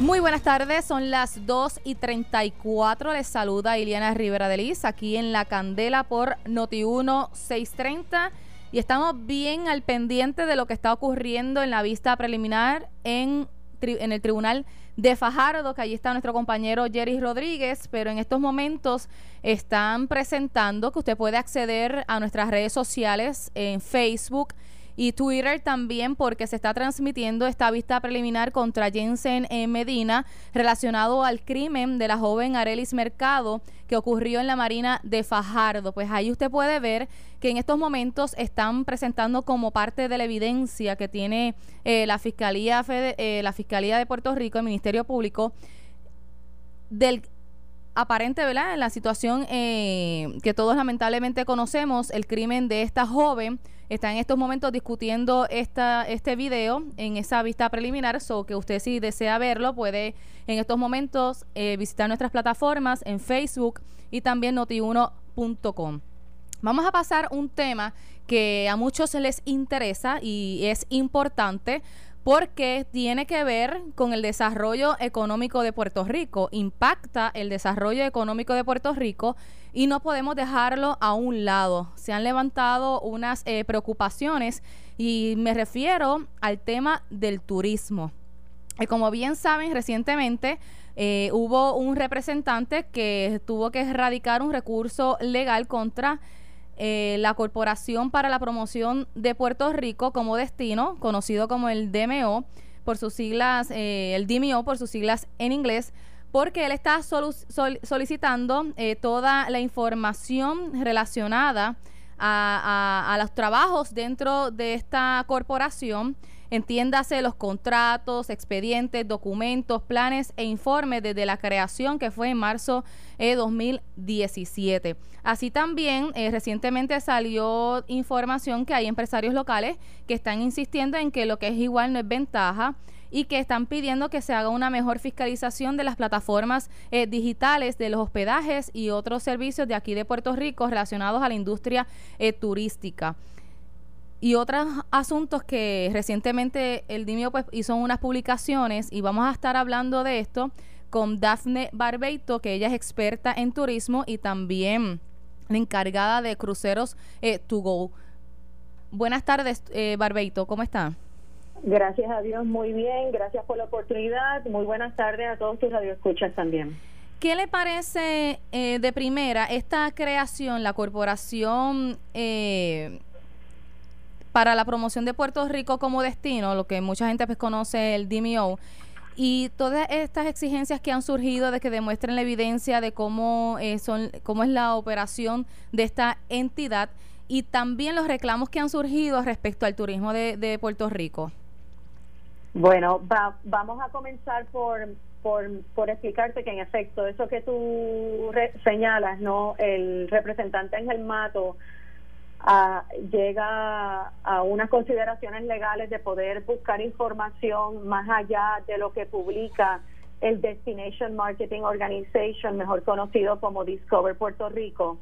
Muy buenas tardes, son las 2 y 34. Les saluda Iliana Rivera de Liz aquí en La Candela por Noti1 630. Y estamos bien al pendiente de lo que está ocurriendo en la vista preliminar en, en el Tribunal de Fajardo, que allí está nuestro compañero Jerry Rodríguez, pero en estos momentos están presentando que usted puede acceder a nuestras redes sociales en Facebook y Twitter también porque se está transmitiendo esta vista preliminar contra Jensen Medina relacionado al crimen de la joven Arelis Mercado que ocurrió en la Marina de Fajardo. Pues ahí usted puede ver que en estos momentos están presentando como parte de la evidencia que tiene eh, la Fiscalía eh, la Fiscalía de Puerto Rico, el Ministerio Público del aparente, ¿verdad? En la situación eh, que todos lamentablemente conocemos, el crimen de esta joven está en estos momentos discutiendo esta, este video en esa vista preliminar, so que usted si desea verlo puede en estos momentos eh, visitar nuestras plataformas en Facebook y también notiuno.com. Vamos a pasar un tema que a muchos les interesa y es importante porque tiene que ver con el desarrollo económico de Puerto Rico, impacta el desarrollo económico de Puerto Rico y no podemos dejarlo a un lado. Se han levantado unas eh, preocupaciones y me refiero al tema del turismo. Y como bien saben, recientemente eh, hubo un representante que tuvo que erradicar un recurso legal contra eh, la Corporación para la Promoción de Puerto Rico como destino, conocido como el DMO, por sus siglas, eh, el DMO por sus siglas en inglés, porque él está solicitando eh, toda la información relacionada a, los trabajos dentro de esta corporación Entiéndase los contratos, expedientes, documentos, planes e informes desde la creación que fue en marzo de 2017. Así también eh, recientemente salió información que hay empresarios locales que están insistiendo en que lo que es igual no es ventaja y que están pidiendo que se haga una mejor fiscalización de las plataformas eh, digitales de los hospedajes y otros servicios de aquí de Puerto Rico relacionados a la industria eh, turística y otros asuntos que recientemente el Dimio pues hizo unas publicaciones y vamos a estar hablando de esto con Dafne Barbeito, que ella es experta en turismo y también la encargada de cruceros eh, to go. Buenas tardes, eh, Barbeito, ¿cómo está? Gracias a Dios, muy bien, gracias por la oportunidad. Muy buenas tardes a todos tus radioescuchas también. ¿Qué le parece eh, de primera esta creación, la corporación eh, para la promoción de Puerto Rico como destino, lo que mucha gente pues conoce el DMO, y todas estas exigencias que han surgido de que demuestren la evidencia de cómo, eh, son, cómo es la operación de esta entidad y también los reclamos que han surgido respecto al turismo de, Puerto Rico. Bueno, vamos a comenzar por, por, explicarte que en efecto, eso que tú señalas, ¿no? El representante Ángel Mato llega a unas consideraciones legales de poder buscar información más allá de lo que publica el Destination Marketing Organization, mejor conocido como Discover Puerto Rico.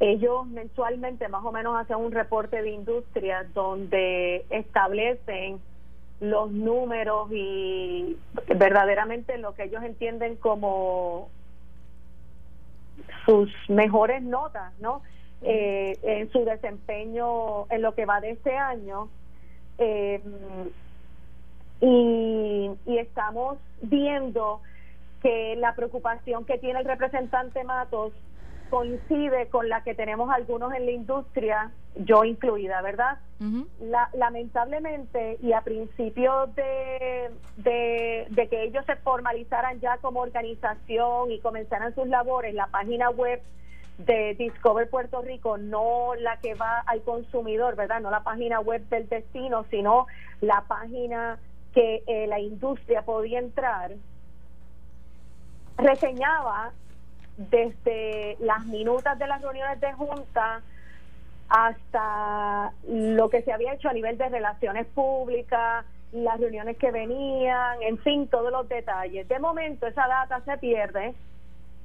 Ellos mensualmente más o menos hacen un reporte de industria donde establecen los números y verdaderamente lo que ellos entienden como sus mejores notas, ¿no? Eh, en su desempeño en lo que va de este año. Eh, y, y estamos viendo que la preocupación que tiene el representante Matos coincide con la que tenemos algunos en la industria, yo incluida, ¿verdad? la, lamentablemente, y a principio de, de, de, que ellos se formalizaran ya como organización y comenzaran sus labores, la página web de Discover Puerto Rico, no la que va al consumidor, ¿verdad? No la página web del destino, sino la página que eh, la industria podía entrar, reseñaba desde las minutas de las reuniones de junta hasta lo que se había hecho a nivel de relaciones públicas, las reuniones que venían, en fin, todos los detalles. De momento esa data se pierde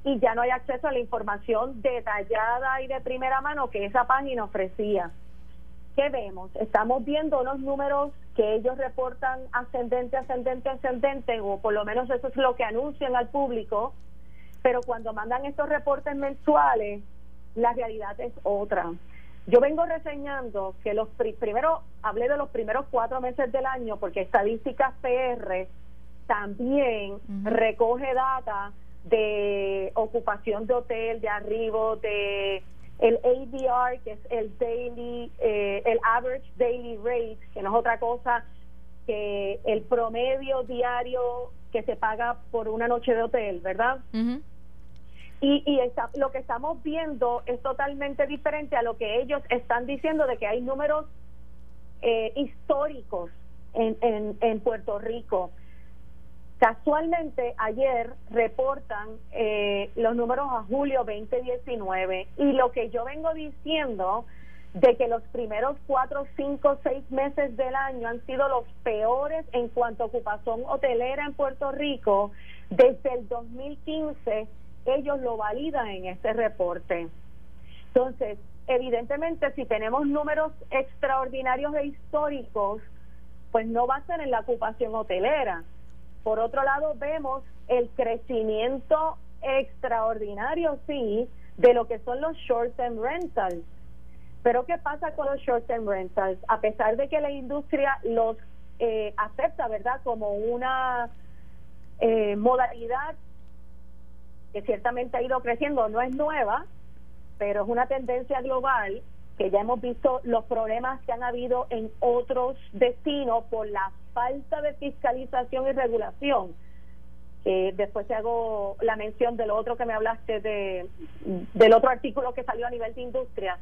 y ya no hay acceso a la información detallada y de primera mano que esa página ofrecía. ¿qué vemos? Estamos viendo unos números que ellos reportan ascendente, ascendente, ascendente, o por lo menos eso es lo que anuncian al público, pero cuando mandan estos reportes mensuales, la realidad es otra. Yo vengo reseñando que los primero hablé de los primeros cuatro meses del año porque Estadísticas PR también recoge data de ocupación de hotel, de arribo, de el ADR, que es el daily, eh, el average daily rate, que no es otra cosa que el promedio diario que se paga por una noche de hotel, ¿verdad? Y, y lo que estamos viendo es totalmente diferente a lo que ellos están diciendo de que hay números eh, históricos en, en, en Puerto Rico. Casualmente, ayer reportan eh, los números a julio 2019 y lo que yo vengo diciendo de que los primeros cuatro, cinco, seis meses del año han sido los peores en cuanto a ocupación hotelera en Puerto Rico, desde el 2015 ellos lo validan en este reporte. Entonces, evidentemente, si tenemos números extraordinarios e históricos, pues no va a ser en la ocupación hotelera por otro lado, vemos el crecimiento extraordinario, sí, de lo que son los short-term rentals. Pero ¿qué pasa con los short-term rentals? A pesar de que la industria los eh, acepta, ¿verdad?, como una eh, modalidad que ciertamente ha ido creciendo, no es nueva, pero es una tendencia global que ya hemos visto los problemas que han habido en otros destinos por la falta de fiscalización y regulación. después te hago la mención de lo otro que me hablaste de del otro artículo que salió a nivel de industria.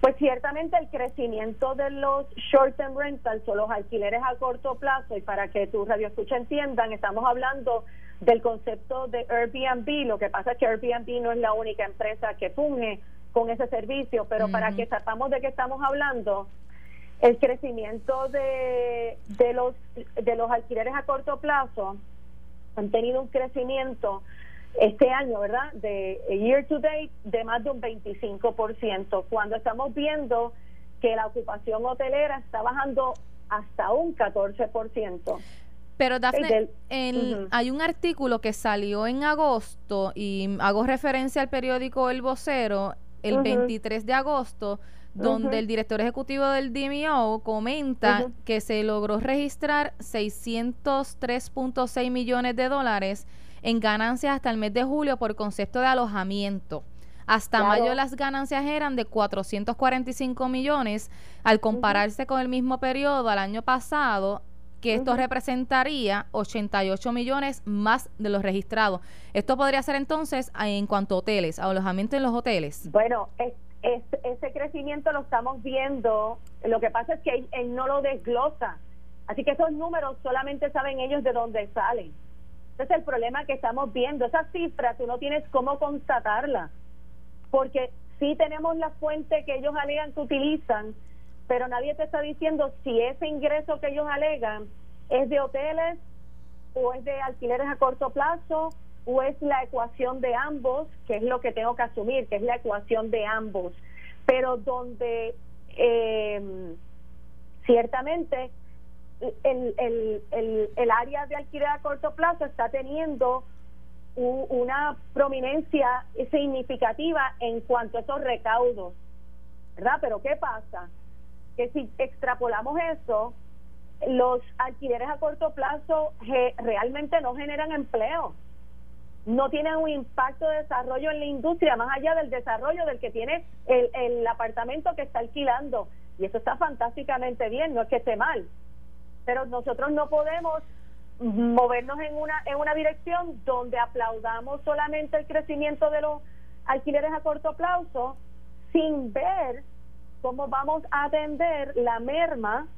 Pues ciertamente el crecimiento de los short term rentals o los alquileres a corto plazo y para que tu radio escucha entiendan, estamos hablando del concepto de Airbnb. Lo que pasa es que Airbnb no es la única empresa que funge con ese servicio, pero para que sepamos de qué estamos hablando, el crecimiento de, de los de los alquileres a corto plazo han tenido un crecimiento este año, ¿verdad? De year to date de más de un 25%, cuando estamos viendo que la ocupación hotelera está bajando hasta un 14%. Pero Dafne, hay un artículo que salió en agosto y hago referencia al periódico El Vocero el 23 de agosto, donde el director ejecutivo del DMO comenta que se logró registrar 603.6 millones de dólares en ganancias hasta el mes de julio por concepto de alojamiento. Hasta mayo las ganancias eran de 445 millones, al compararse con el mismo periodo al año pasado, que esto representaría 88 millones más de los registrados. Esto podría ser entonces en cuanto a hoteles, a alojamiento en los hoteles. Bueno, ese crecimiento lo estamos viendo. Lo que pasa es que él, no lo desglosa. Así que esos números solamente saben ellos de dónde salen. Ese es el problema que estamos viendo. Esas cifras tú no tienes cómo constatarlas. Porque sí tenemos la fuente que ellos alegan que utilizan, pero nadie te está diciendo si ese ingreso que ellos alegan es de hoteles o es de alquileres a corto plazo o es la ecuación de ambos, que es lo que tengo que asumir, que es la ecuación de ambos, pero donde em, ciertamente el, el, el, el, área de alquiler a corto plazo está teniendo una prominencia significativa en cuanto a esos recaudos, ¿verdad? Pero ¿qué pasa? Que si extrapolamos eso, los alquileres a corto plazo realmente no generan empleo, no tienen un impacto de desarrollo en la industria, más allá del desarrollo del que tiene el, el apartamento que está alquilando. Y eso está fantásticamente bien, no es que esté mal. Pero nosotros no podemos movernos en una, en una dirección donde aplaudamos solamente el crecimiento de los alquileres a corto plazo sin ver cómo vamos a atender la merma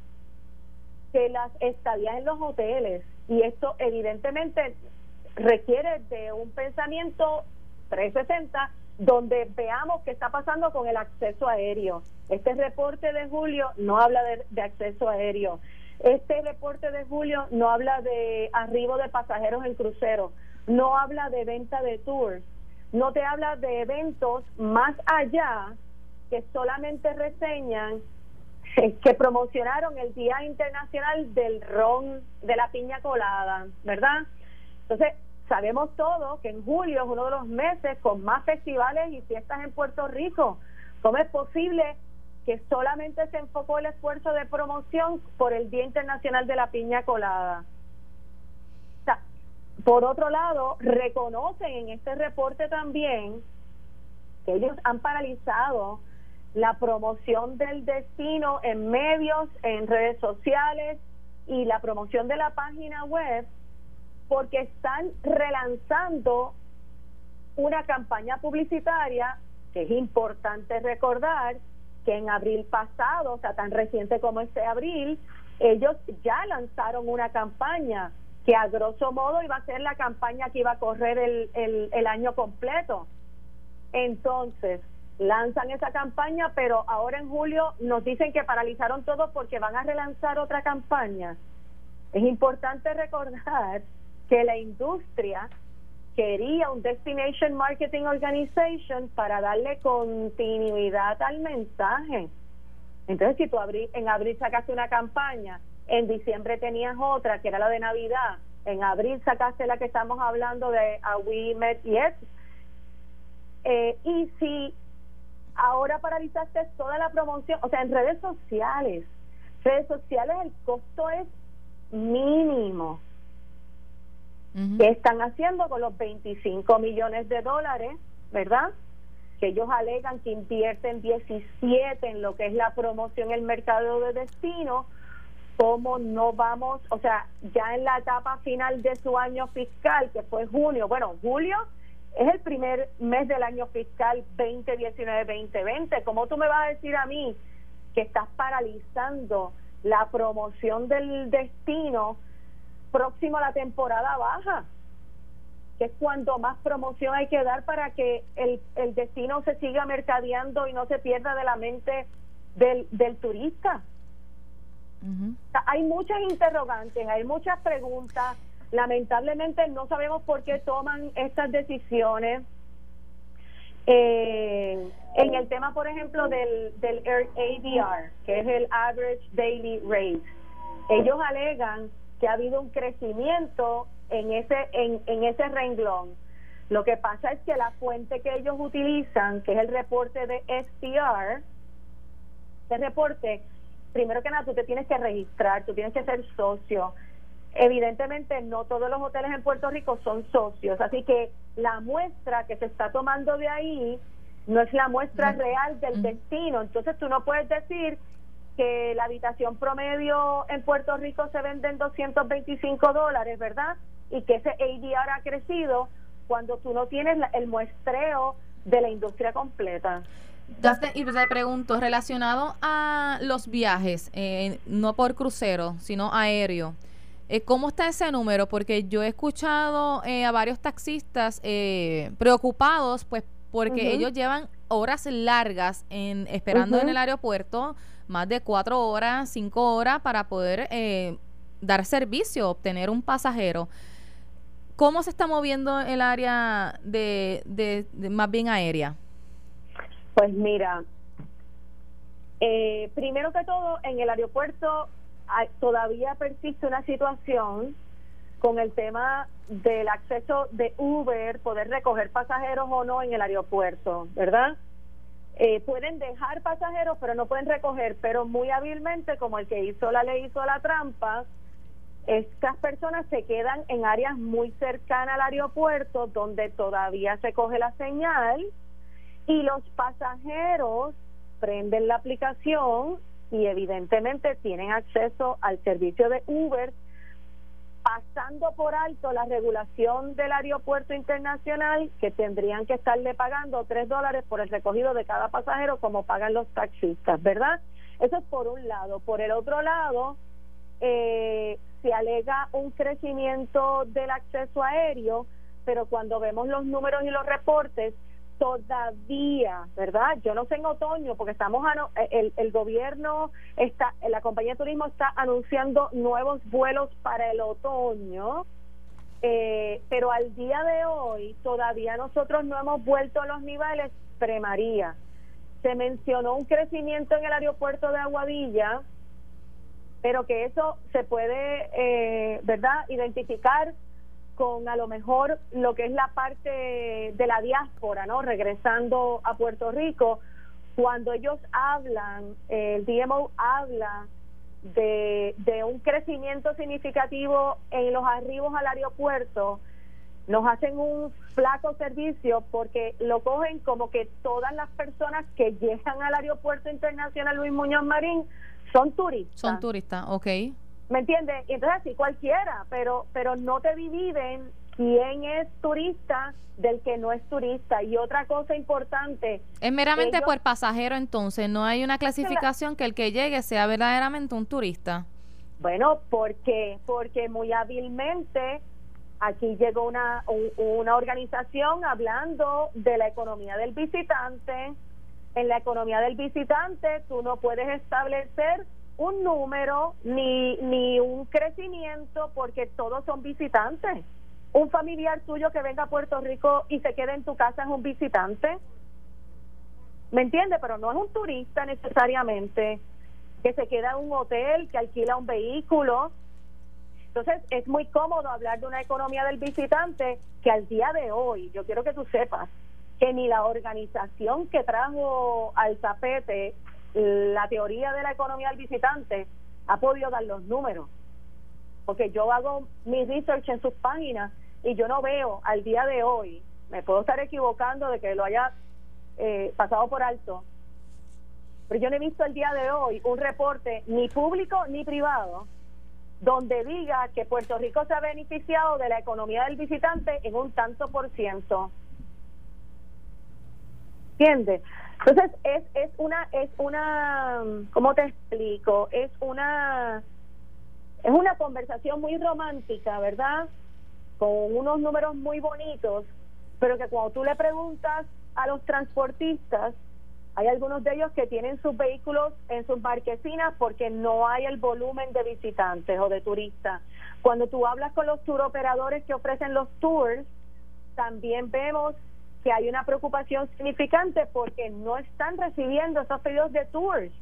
de las estadías en los hoteles. Y esto evidentemente requiere de un pensamiento 360 donde veamos qué está pasando con el acceso aéreo. Este reporte de julio no habla de, de, acceso aéreo. Este reporte de julio no habla de arribo de pasajeros en crucero. No habla de venta de tours. No te habla de eventos más allá que solamente reseñan que promocionaron el Día Internacional del Ron de la Piña Colada, ¿verdad? Entonces, sabemos todos que en julio es uno de los meses con más festivales y fiestas en Puerto Rico. ¿Cómo es posible que solamente se enfocó el esfuerzo de promoción por el Día Internacional de la Piña Colada? por otro lado, reconocen en este reporte también que ellos han paralizado la promoción del destino en medios, en redes sociales y la promoción de la página web porque están relanzando una campaña publicitaria que es importante recordar que en abril pasado, o sea, tan reciente como este abril, ellos ya lanzaron una campaña que a grosso modo iba a ser la campaña que iba a correr el, el, el año completo. Entonces, lanzan esa campaña, pero ahora en julio nos dicen que paralizaron todo porque van a relanzar otra campaña. Es importante recordar que la industria quería un Destination Marketing Organization para darle continuidad al mensaje. Entonces, si tú en abril sacaste una campaña, en diciembre tenías otra, que era la de Navidad, en abril sacaste la que estamos hablando de A We Met Yet, eh, y si ahora paralizaste toda la promoción, o sea, en redes sociales, redes sociales el costo es mínimo. ¿Qué están haciendo con los 25 millones de dólares, verdad? Que ellos alegan que invierten 17 en lo que es la promoción, el mercado de destino. ¿Cómo no vamos, o sea, ya en la etapa final de su año fiscal, que fue junio, bueno, julio es el primer mes del año fiscal 2019-2020. ¿Cómo tú me vas a decir a mí que estás paralizando la promoción del destino próximo a la temporada baja? Que es cuando más promoción hay que dar para que el, el destino se siga mercadeando y no se pierda de la mente del, del turista. hay muchas interrogantes, hay muchas preguntas Lamentablemente no sabemos por qué toman estas decisiones. Eh, en el tema, por ejemplo, del, del ADR, que es el Average Daily Rate, ellos alegan que ha habido un crecimiento en ese, en, en ese renglón. Lo que pasa es que la fuente que ellos utilizan, que es el reporte de STR, ese reporte, primero que nada, tú te tienes que registrar, tú tienes que ser socio, Evidentemente no todos los hoteles en Puerto Rico son socios, así que la muestra que se está tomando de ahí no es la muestra real del destino. Entonces tú no puedes decir que la habitación promedio en Puerto Rico se vende en 225 dólares, ¿verdad? Y que ese ADR ha crecido cuando tú no tienes el muestreo de la industria completa. Y te pregunto, relacionado a los viajes, eh, no por crucero, sino aéreo, eh, ¿Cómo está ese número? Porque yo he escuchado eh, a varios taxistas eh, preocupados, pues, porque ellos llevan horas largas en esperando en el aeropuerto, más de cuatro horas, cinco horas para poder dar servicio, obtener un pasajero. ¿Cómo se está moviendo el área de, de más bien aérea? Pues mira, primero que todo, en el aeropuerto todavía persiste una situación con el tema del acceso de Uber, poder recoger pasajeros o no en el aeropuerto, ¿verdad? Eh, pueden dejar pasajeros, pero no pueden recoger, pero muy hábilmente, como el que hizo la ley hizo la trampa, estas personas se quedan en áreas muy cercanas al aeropuerto donde todavía se coge la señal y los pasajeros prenden la aplicación y evidentemente tienen acceso al servicio de Uber pasando por alto la regulación del aeropuerto internacional que tendrían que estarle pagando tres dólares por el recogido de cada pasajero como pagan los taxistas, ¿verdad? Eso es por un lado. Por el otro lado, eh, se alega un crecimiento del acceso aéreo, pero cuando vemos los números y los reportes, todavía, ¿verdad? Yo no sé en otoño, porque estamos, eh, el, el gobierno está, la compañía de turismo está anunciando nuevos vuelos para el otoño, eh, pero al día de hoy todavía nosotros no hemos vuelto a los niveles pre-María. se mencionó un crecimiento en el aeropuerto de Aguadilla, pero que eso se puede, eh, ¿verdad?, identificar con a lo mejor lo que es la parte de la diáspora, ¿no? Regresando a Puerto Rico, cuando ellos hablan, el DMO habla de, de un crecimiento significativo en los arribos al aeropuerto, nos hacen un flaco servicio porque lo cogen como que todas las personas que llegan al aeropuerto internacional Luis Muñoz Marín son turistas. Son turistas, ok. ¿Me entiendes? Entonces así cualquiera, pero pero no te dividen quién es turista del que no es turista. Y otra cosa importante. Es meramente por pasajero entonces, no hay una clasificación que el que llegue sea verdaderamente un turista. Bueno, ¿por qué? Porque muy hábilmente aquí llegó una, una organización hablando de la economía del visitante. En la economía del visitante tú no puedes establecer un número ni, ni un crecimiento porque todos son visitantes. Un familiar tuyo que venga a Puerto Rico y se quede en tu casa es un visitante. ¿Me entiende? Pero no es un turista necesariamente que se queda en un hotel, que alquila un vehículo. Entonces es muy cómodo hablar de una economía del visitante que al día de hoy, yo quiero que tú sepas, que ni la organización que trajo al tapete la teoría de la economía del visitante ha podido dar los números. Porque yo hago mi research en sus páginas y yo no veo al día de hoy, me puedo estar equivocando de que lo haya eh, pasado por alto, pero yo no he visto el día de hoy un reporte ni público ni privado donde diga que Puerto Rico se ha beneficiado de la economía del visitante en un tanto por ciento. ¿Entiendes? Entonces es, es una, es una, ¿cómo te explico? Es una, es una conversación muy romántica, ¿verdad? Con unos números muy bonitos, pero que cuando tú le preguntas a los transportistas, hay algunos de ellos que tienen sus vehículos en sus marquesinas porque no hay el volumen de visitantes o de turistas. Cuando tú hablas con los tour operadores que ofrecen los tours, también vemos que hay una preocupación significante porque no están recibiendo esos pedidos de tours.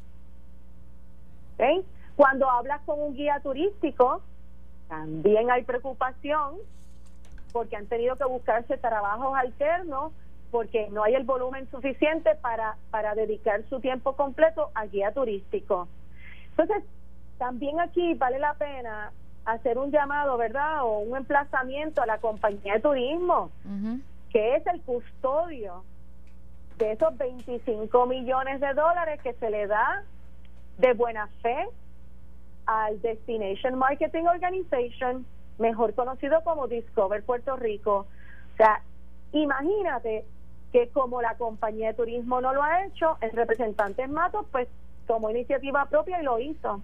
Cuando hablas con un guía turístico, también hay preocupación porque han tenido que buscarse trabajos alternos porque no hay el volumen suficiente para, para dedicar su tiempo completo a guía turístico. Entonces, también aquí vale la pena hacer un llamado, ¿verdad? O un emplazamiento a la compañía de turismo que es el custodio de esos 25 millones de dólares que se le da de buena fe al Destination Marketing Organization, mejor conocido como Discover Puerto Rico. O sea, imagínate que como la compañía de turismo no lo ha hecho, el representante Matos pues tomó iniciativa propia y lo hizo.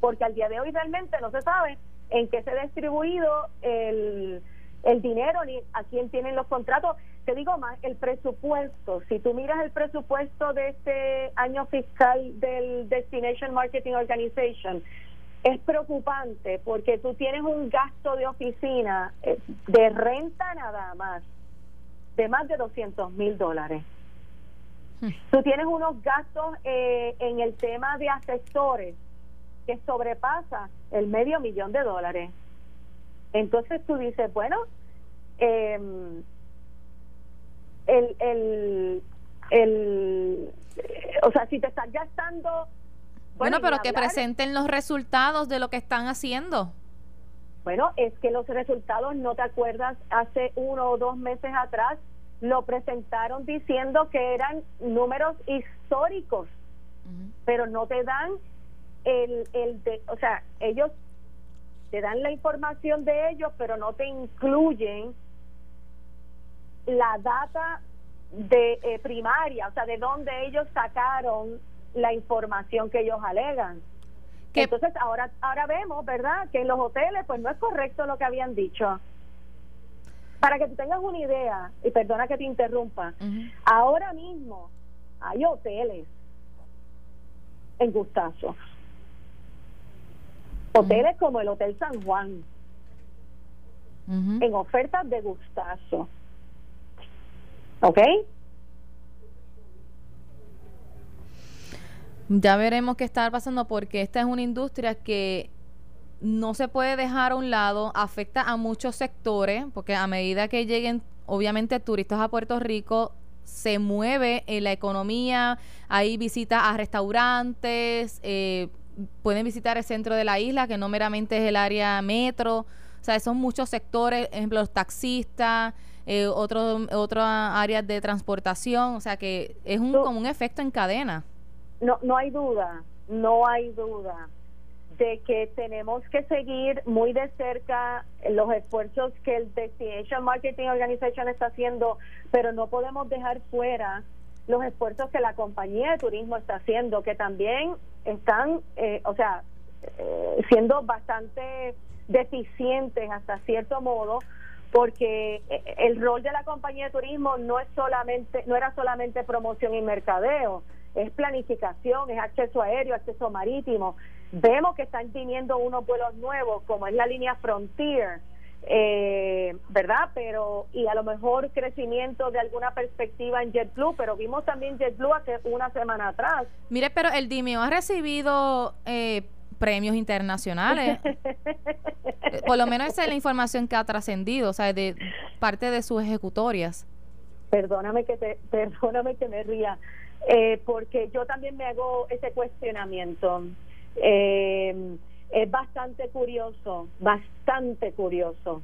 Porque al día de hoy realmente no se sabe en qué se ha distribuido el el dinero ni a quién tienen los contratos. Te digo más, el presupuesto, si tú miras el presupuesto de este año fiscal del Destination Marketing Organization, es preocupante porque tú tienes un gasto de oficina eh, de renta nada más de más de 200 mil dólares. Hmm. Tú tienes unos gastos eh, en el tema de asesores que sobrepasa el medio millón de dólares. Entonces tú dices, bueno, eh, el, el, el, o sea, si te estás gastando... Bueno, pero que presenten los resultados de lo que están haciendo. Bueno, es que los resultados, no te acuerdas, hace uno o dos meses atrás lo presentaron diciendo que eran números históricos, pero no te dan el, el de, o sea, ellos te dan la información de ellos, pero no te incluyen la data de eh, primaria, o sea, de dónde ellos sacaron la información que ellos alegan. Entonces ahora ahora vemos, ¿verdad? Que en los hoteles pues no es correcto lo que habían dicho. Para que tú tengas una idea, y perdona que te interrumpa, ahora mismo hay hoteles en Gustazo Hoteles como el Hotel San Juan, en ofertas de gustazo. ¿Ok? Ya veremos qué está pasando porque esta es una industria que no se puede dejar a un lado, afecta a muchos sectores, porque a medida que lleguen, obviamente, turistas a Puerto Rico, se mueve en la economía, hay visitas a restaurantes, eh, pueden visitar el centro de la isla, que no meramente es el área metro, o sea, son muchos sectores, ejemplo, los taxistas, eh, otras áreas de transportación, o sea, que es un, como un efecto en cadena. No, no hay duda, no hay duda de que tenemos que seguir muy de cerca los esfuerzos que el Destination Marketing Organization está haciendo, pero no podemos dejar fuera los esfuerzos que la compañía de turismo está haciendo, que también están, eh, o sea, eh, siendo bastante deficientes hasta cierto modo, porque eh, el rol de la compañía de turismo no es solamente, no era solamente promoción y mercadeo, es planificación, es acceso aéreo, acceso marítimo. Vemos que están teniendo unos vuelos nuevos, como es la línea Frontier, eh, ¿verdad? Pero, y a lo mejor crecimiento de alguna perspectiva en JetBlue, pero vimos también JetBlue hace una semana atrás. Mire, pero el Dimio ha recibido eh, premios internacionales. Por lo menos esa es la información que ha trascendido, o sea, de parte de sus ejecutorias. Perdóname que te, perdóname que me ría. Eh, porque yo también me hago ese cuestionamiento. Eh, es bastante curioso, bastante curioso,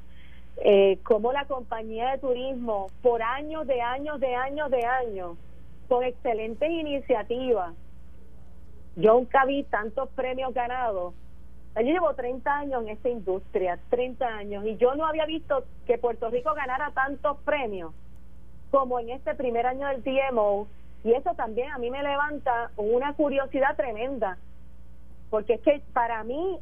eh, cómo la compañía de turismo, por años de años de años de años, con excelentes iniciativas, yo nunca vi tantos premios ganados. Yo llevo 30 años en esta industria, 30 años, y yo no había visto que Puerto Rico ganara tantos premios como en este primer año del DMO y eso también a mí me levanta una curiosidad tremenda, porque es que para mí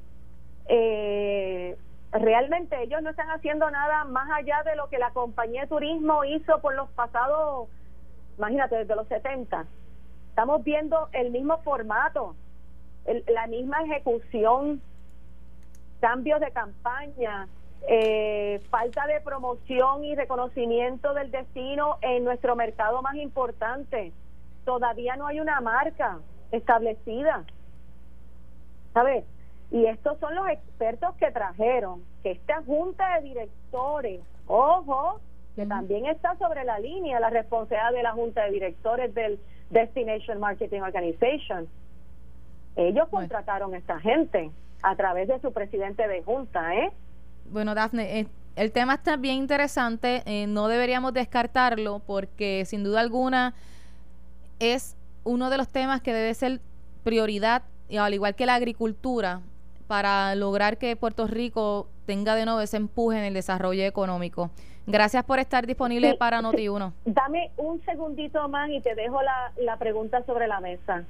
eh, realmente ellos no están haciendo nada más allá de lo que la compañía de turismo hizo por los pasados, imagínate, desde los 70. Estamos viendo el mismo formato, la misma ejecución, cambios de campaña, eh, falta de promoción y reconocimiento del destino en nuestro mercado más importante todavía no hay una marca establecida. ¿Sabes? Y estos son los expertos que trajeron, que esta junta de directores, ojo, que también está sobre la línea la responsabilidad de la junta de directores del Destination Marketing Organization. Ellos contrataron a esta gente a través de su presidente de junta, ¿eh? Bueno, Dafne, eh, el tema está bien interesante, eh, no deberíamos descartarlo porque sin duda alguna es uno de los temas que debe ser prioridad, y al igual que la agricultura, para lograr que Puerto Rico tenga de nuevo ese empuje en el desarrollo económico. Gracias por estar disponible para Noti1. Dame un segundito más y te dejo la, la pregunta sobre la mesa.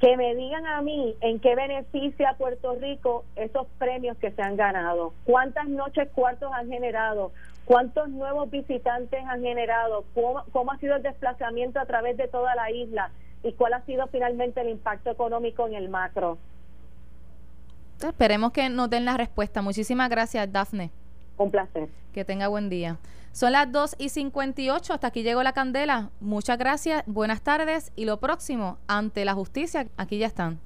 Que me digan a mí en qué beneficia a Puerto Rico esos premios que se han ganado. ¿Cuántas noches cuartos han generado? ¿Cuántos nuevos visitantes han generado? ¿Cómo, ha sido el desplazamiento a través de toda la isla? ¿Y cuál ha sido finalmente el impacto económico en el macro? Esperemos que nos den la respuesta. Muchísimas gracias, Dafne. Un placer. Que tenga buen día. Son las 2 y 58. Hasta aquí llegó la candela. Muchas gracias. Buenas tardes. Y lo próximo, ante la justicia, aquí ya están.